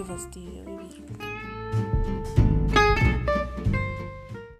qué fastidio vivir.